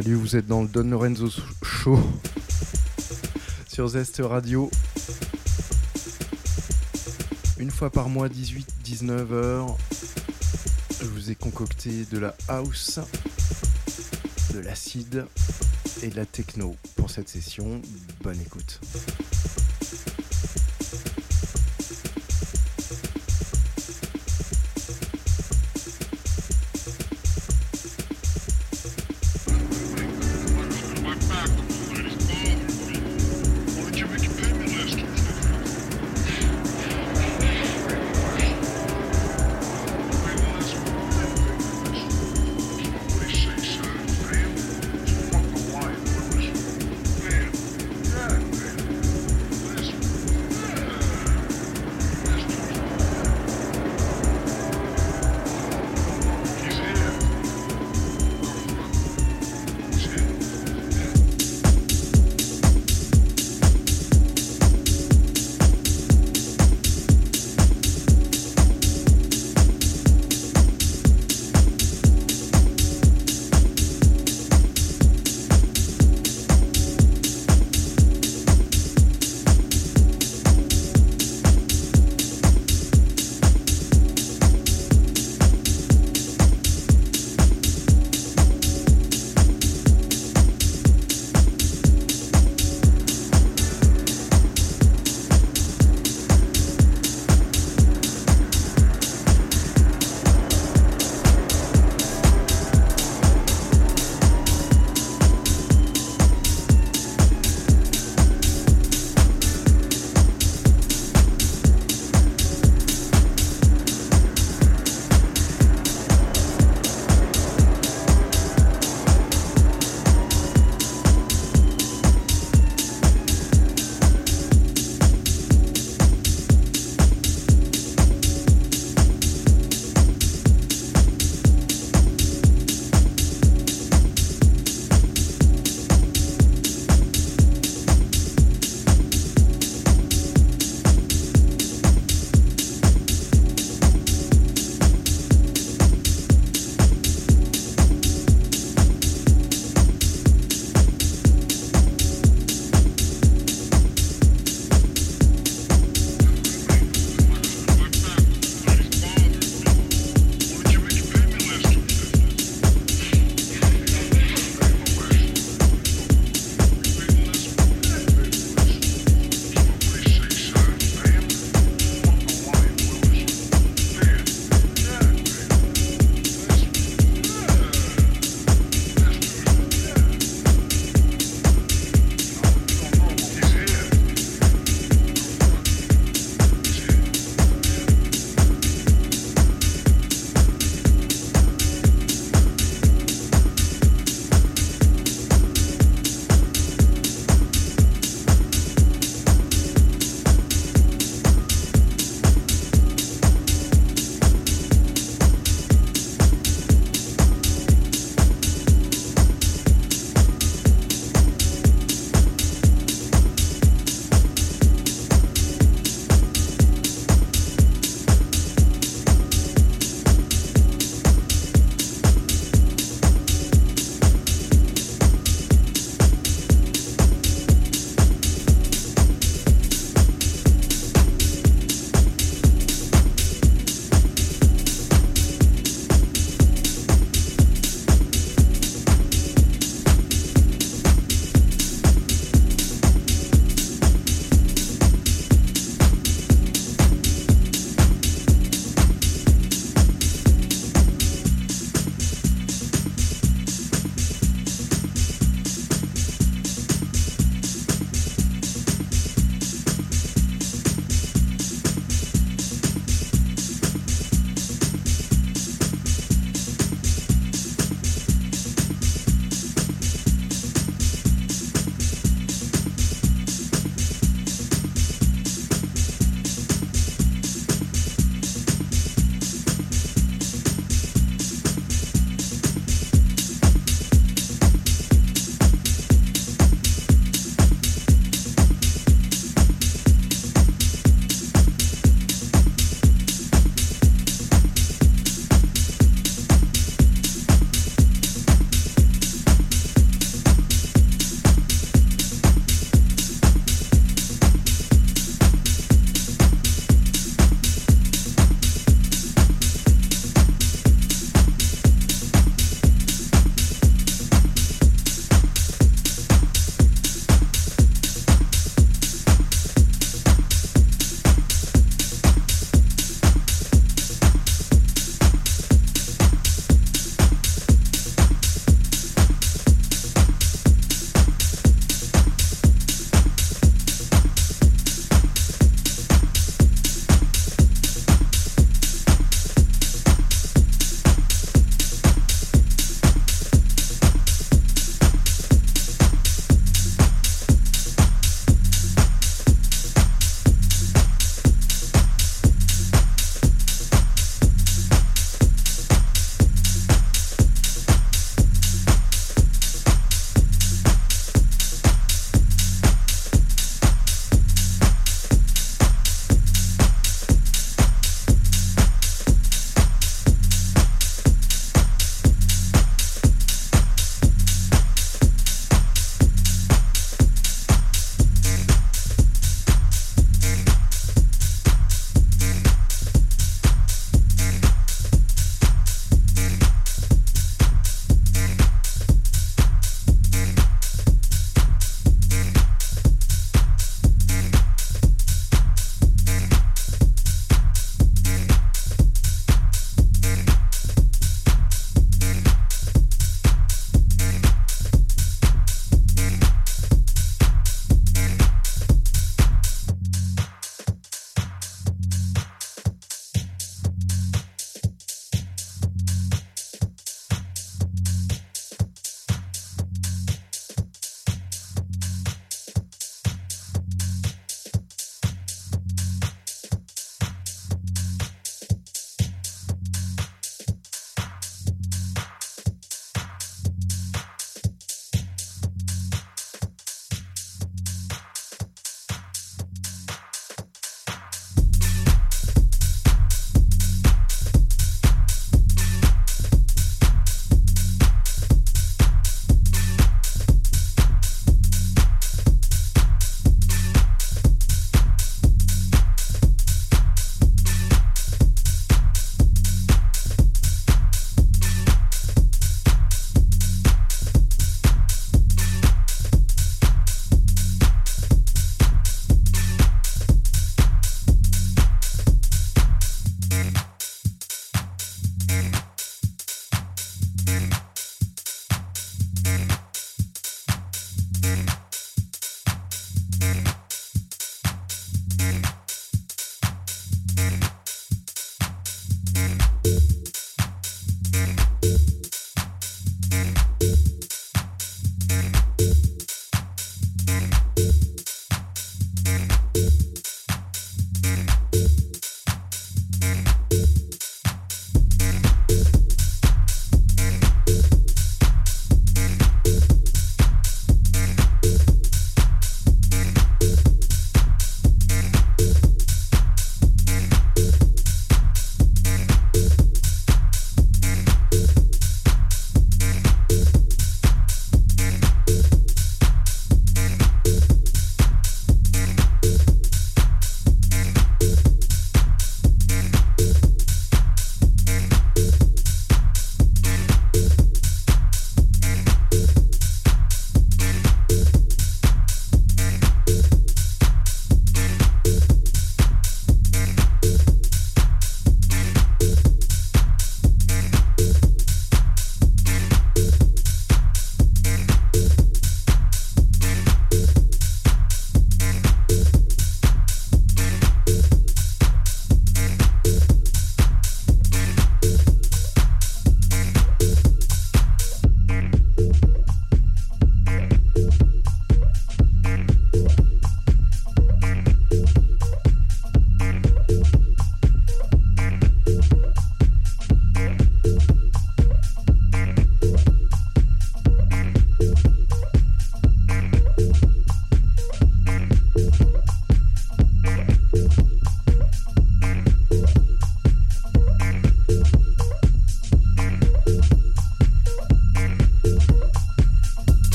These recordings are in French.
Salut, vous êtes dans le Don Lorenzo Show sur Zest Radio. Une fois par mois, 18-19 heures, je vous ai concocté de la house, de l'acide et de la techno pour cette session. Bonne écoute.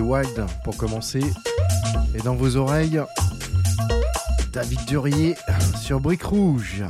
Wild pour commencer. Et dans vos oreilles, David Durier sur Brique Rouge.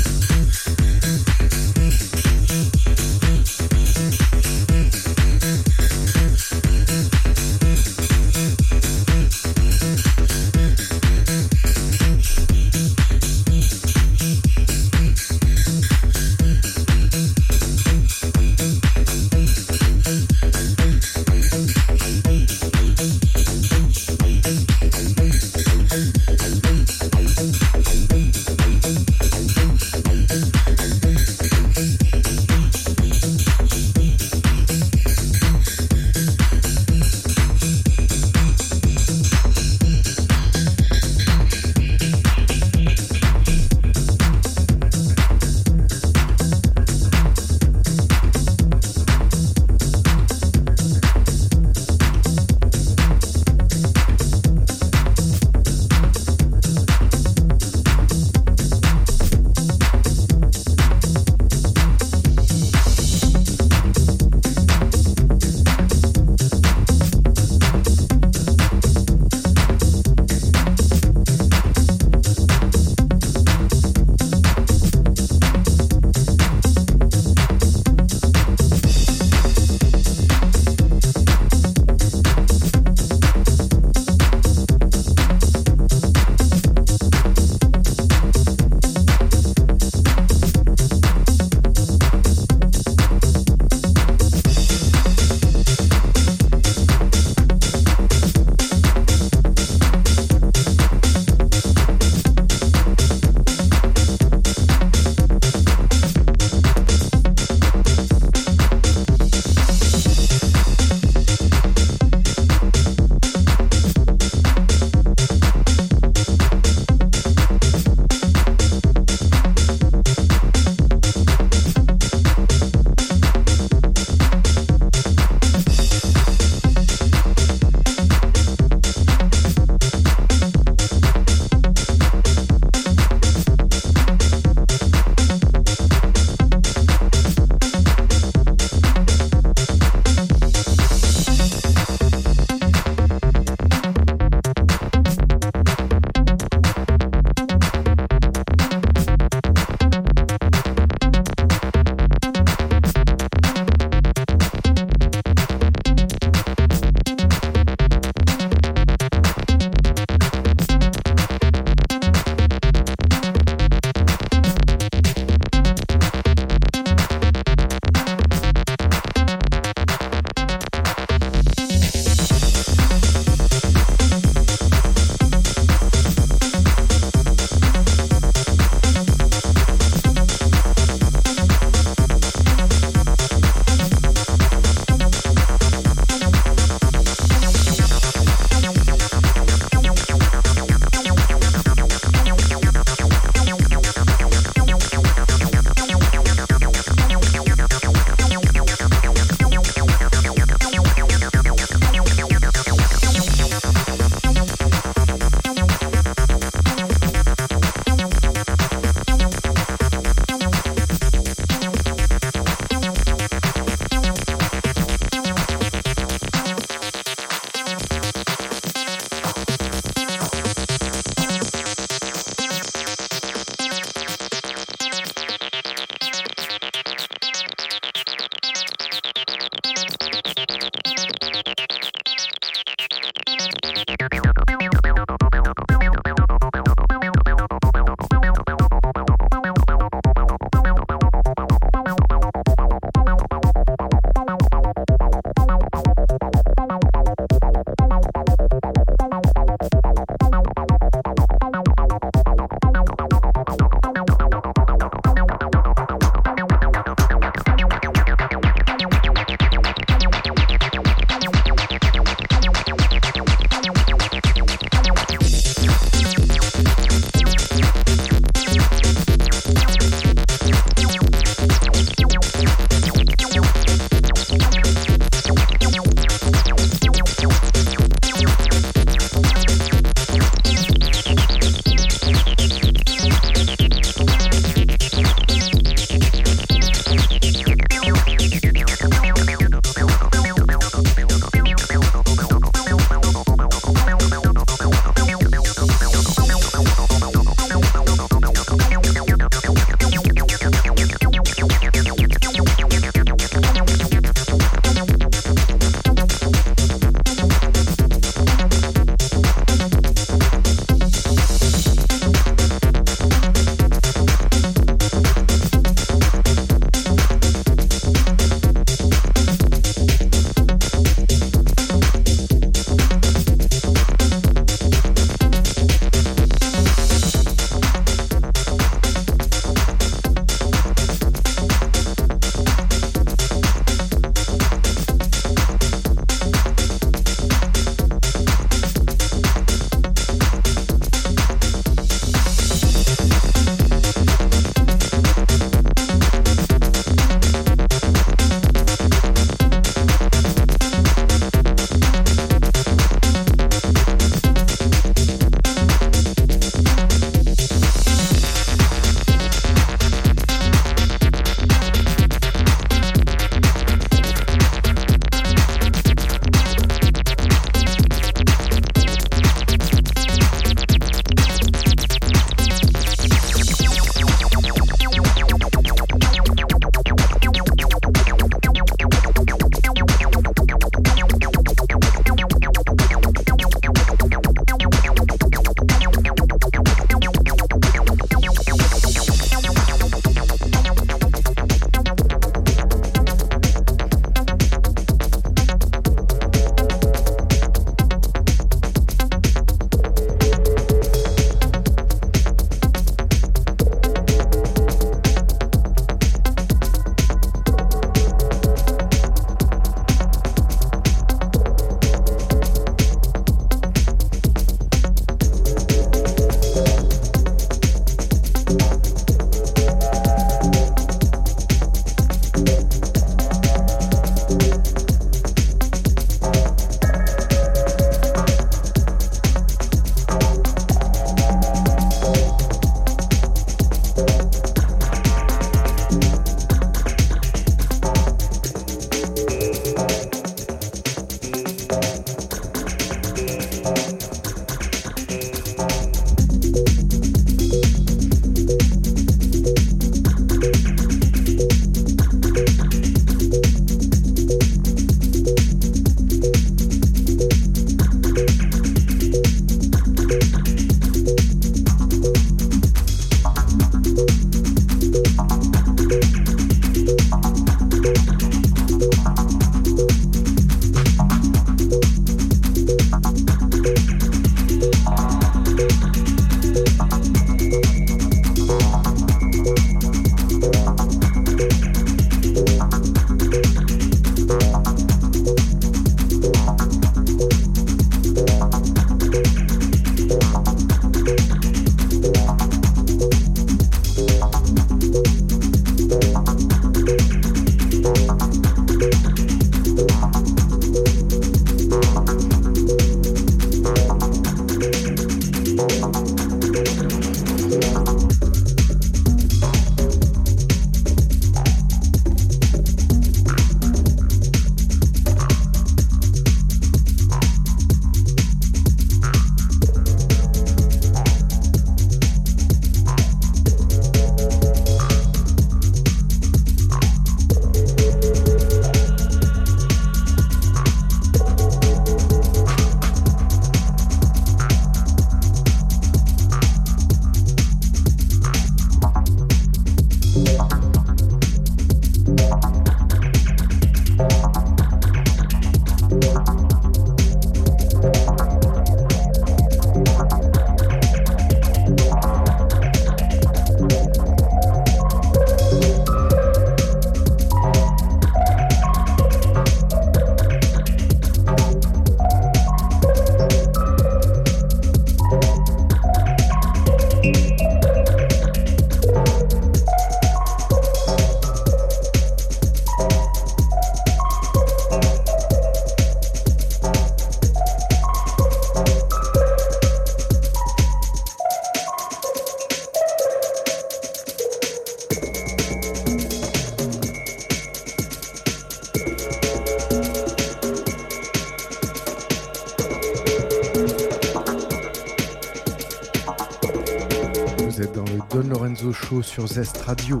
Sur Zest Radio.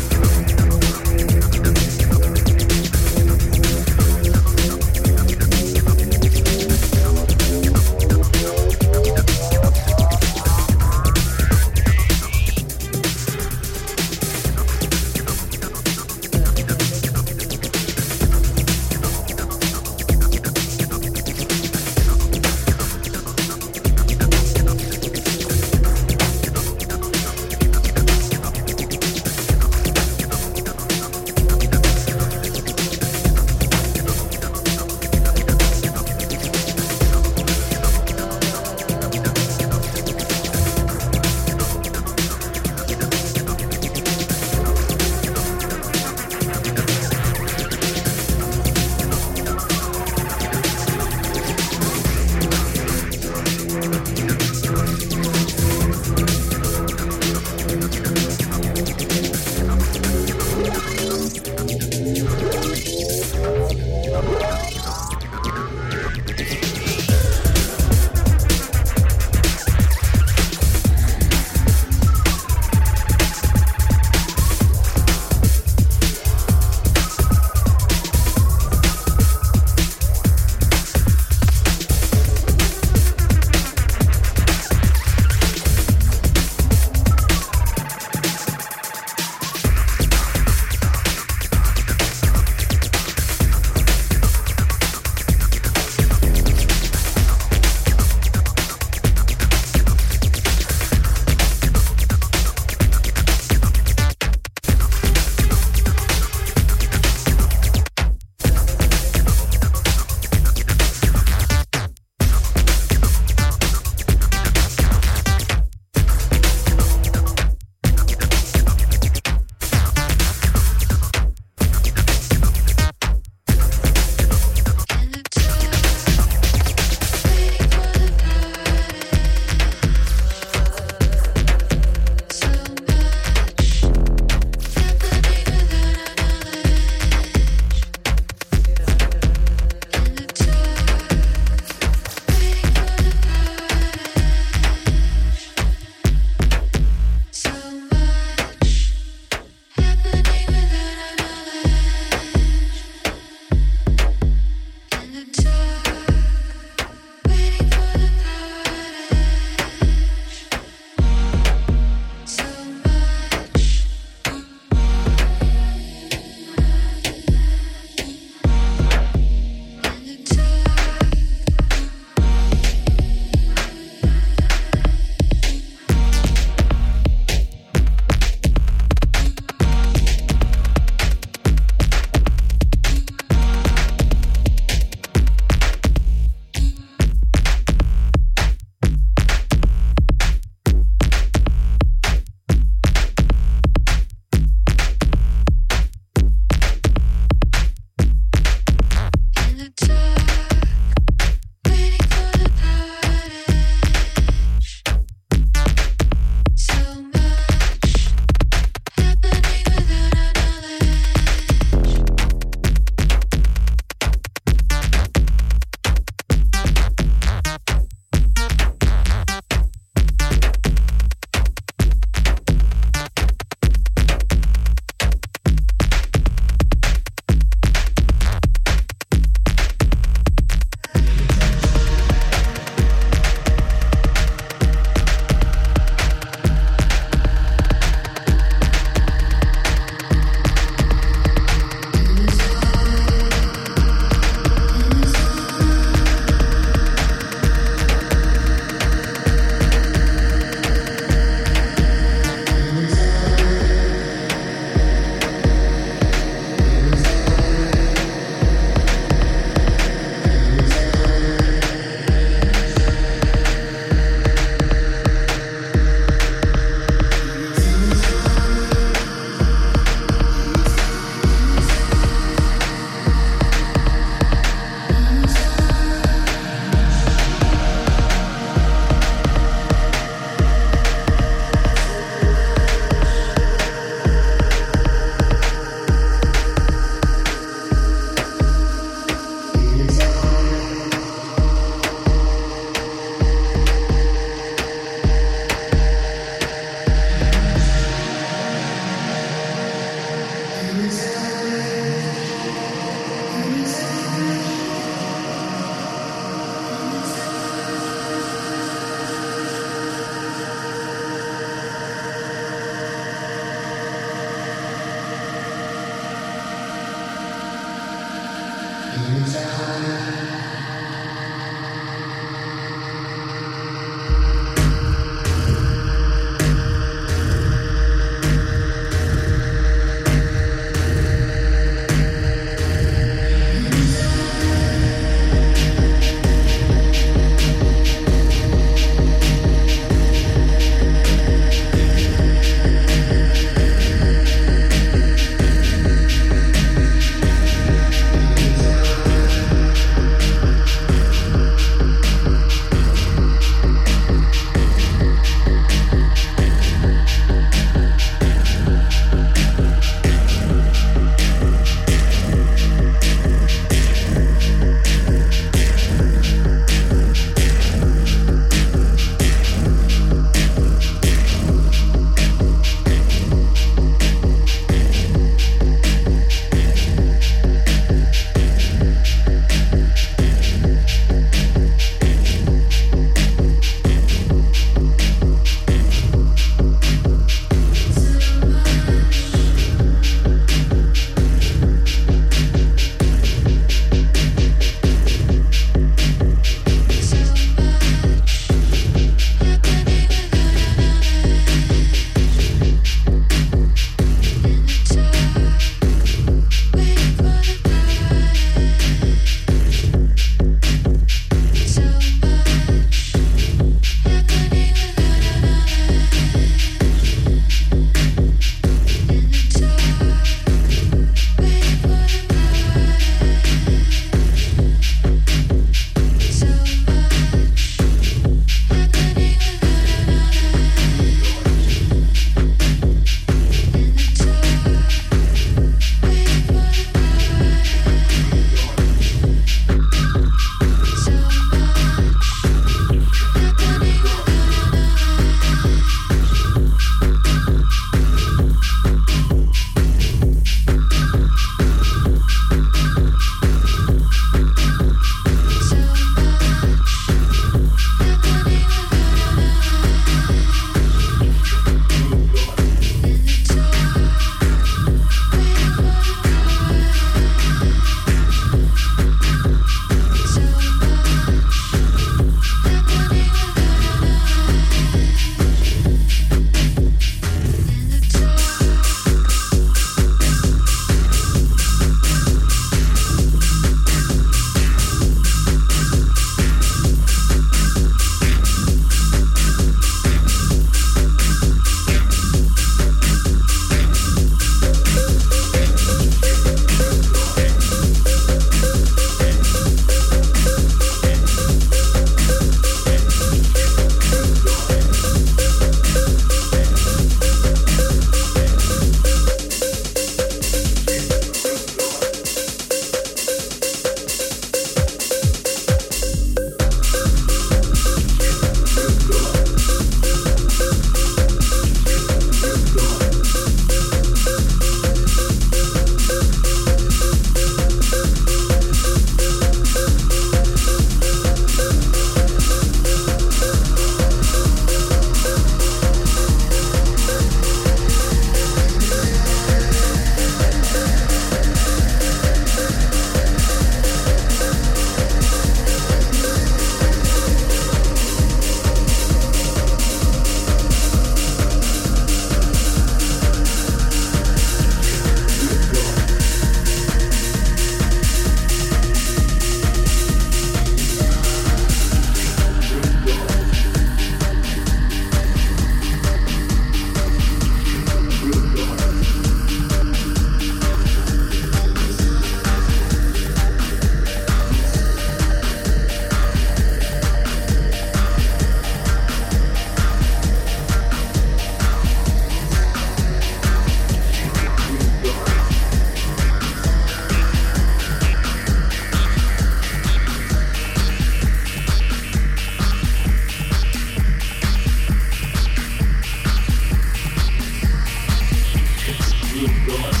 good God.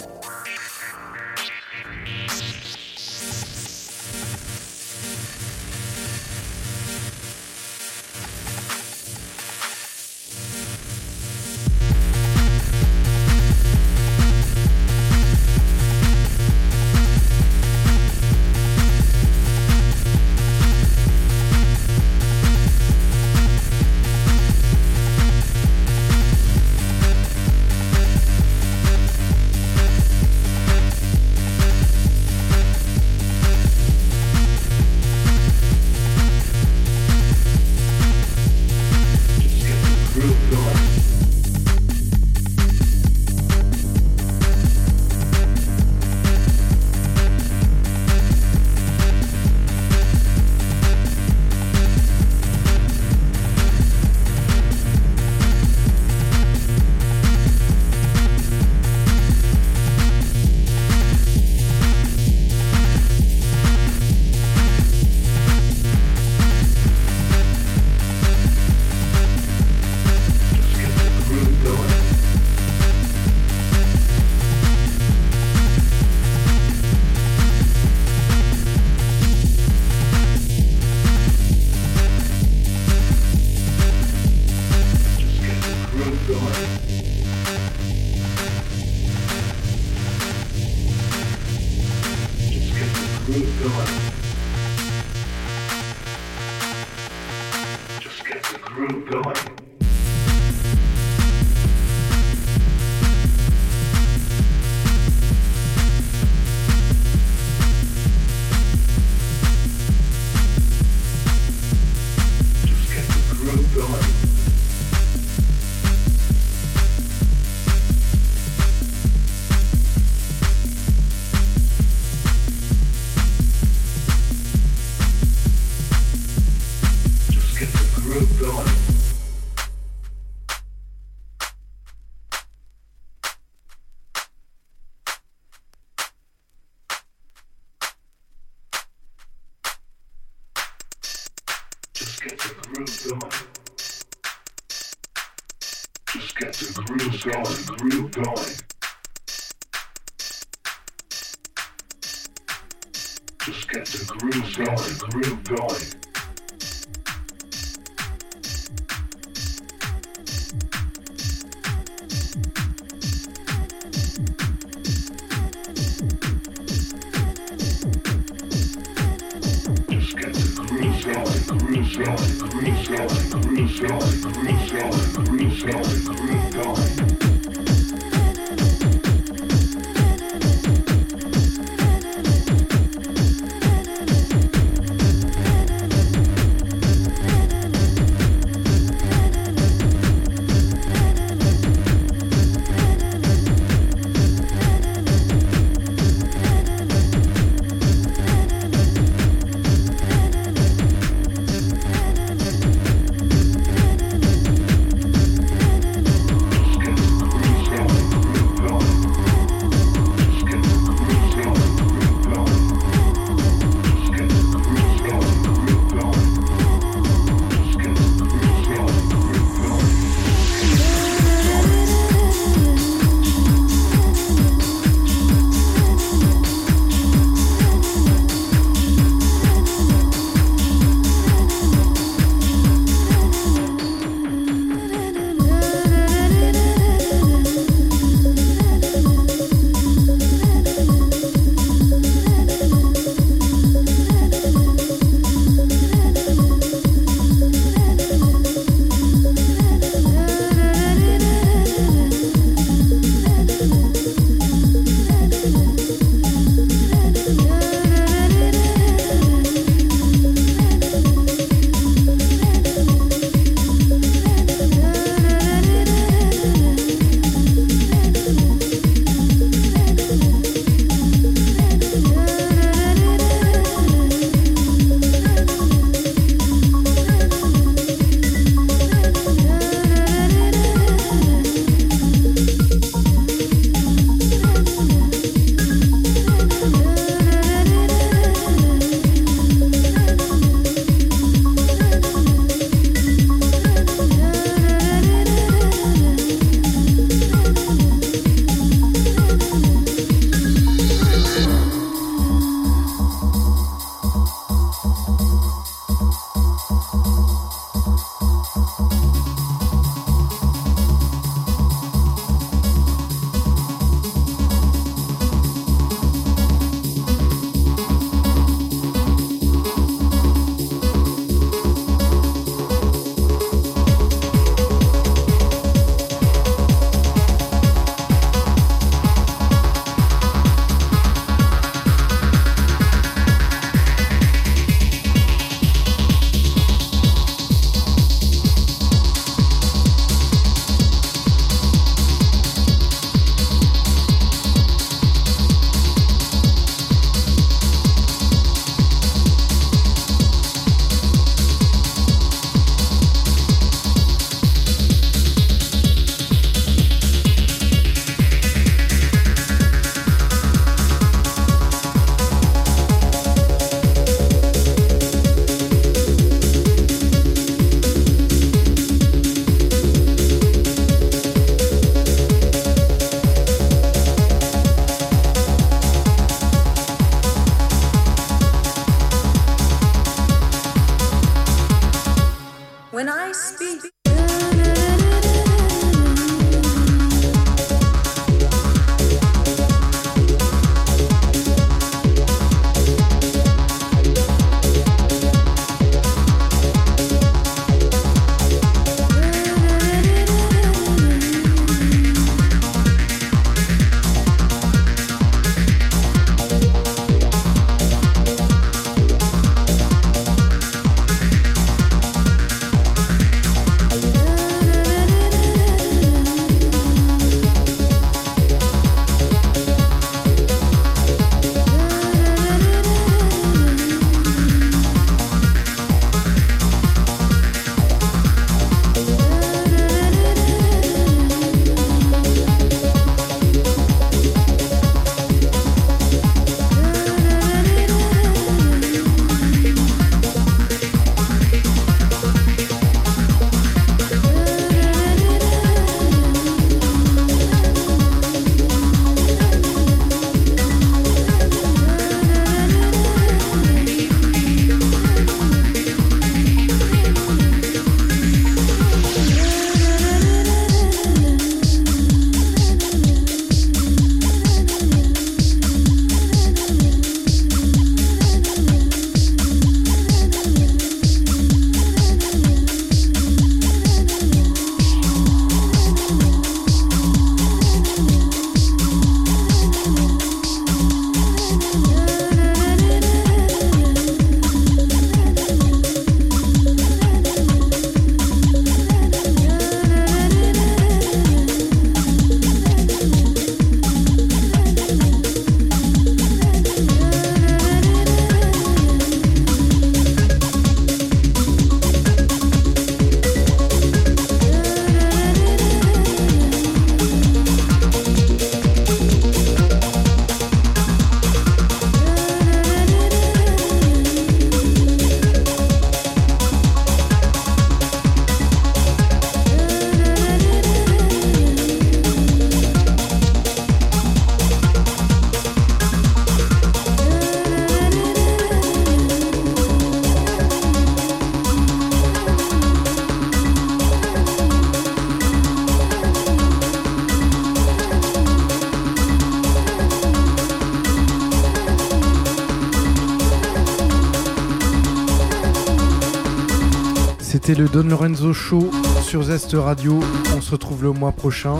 Don Lorenzo Show sur Zest Radio. On se retrouve le mois prochain,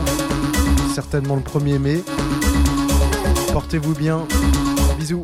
certainement le 1er mai. Portez-vous bien. Bisous.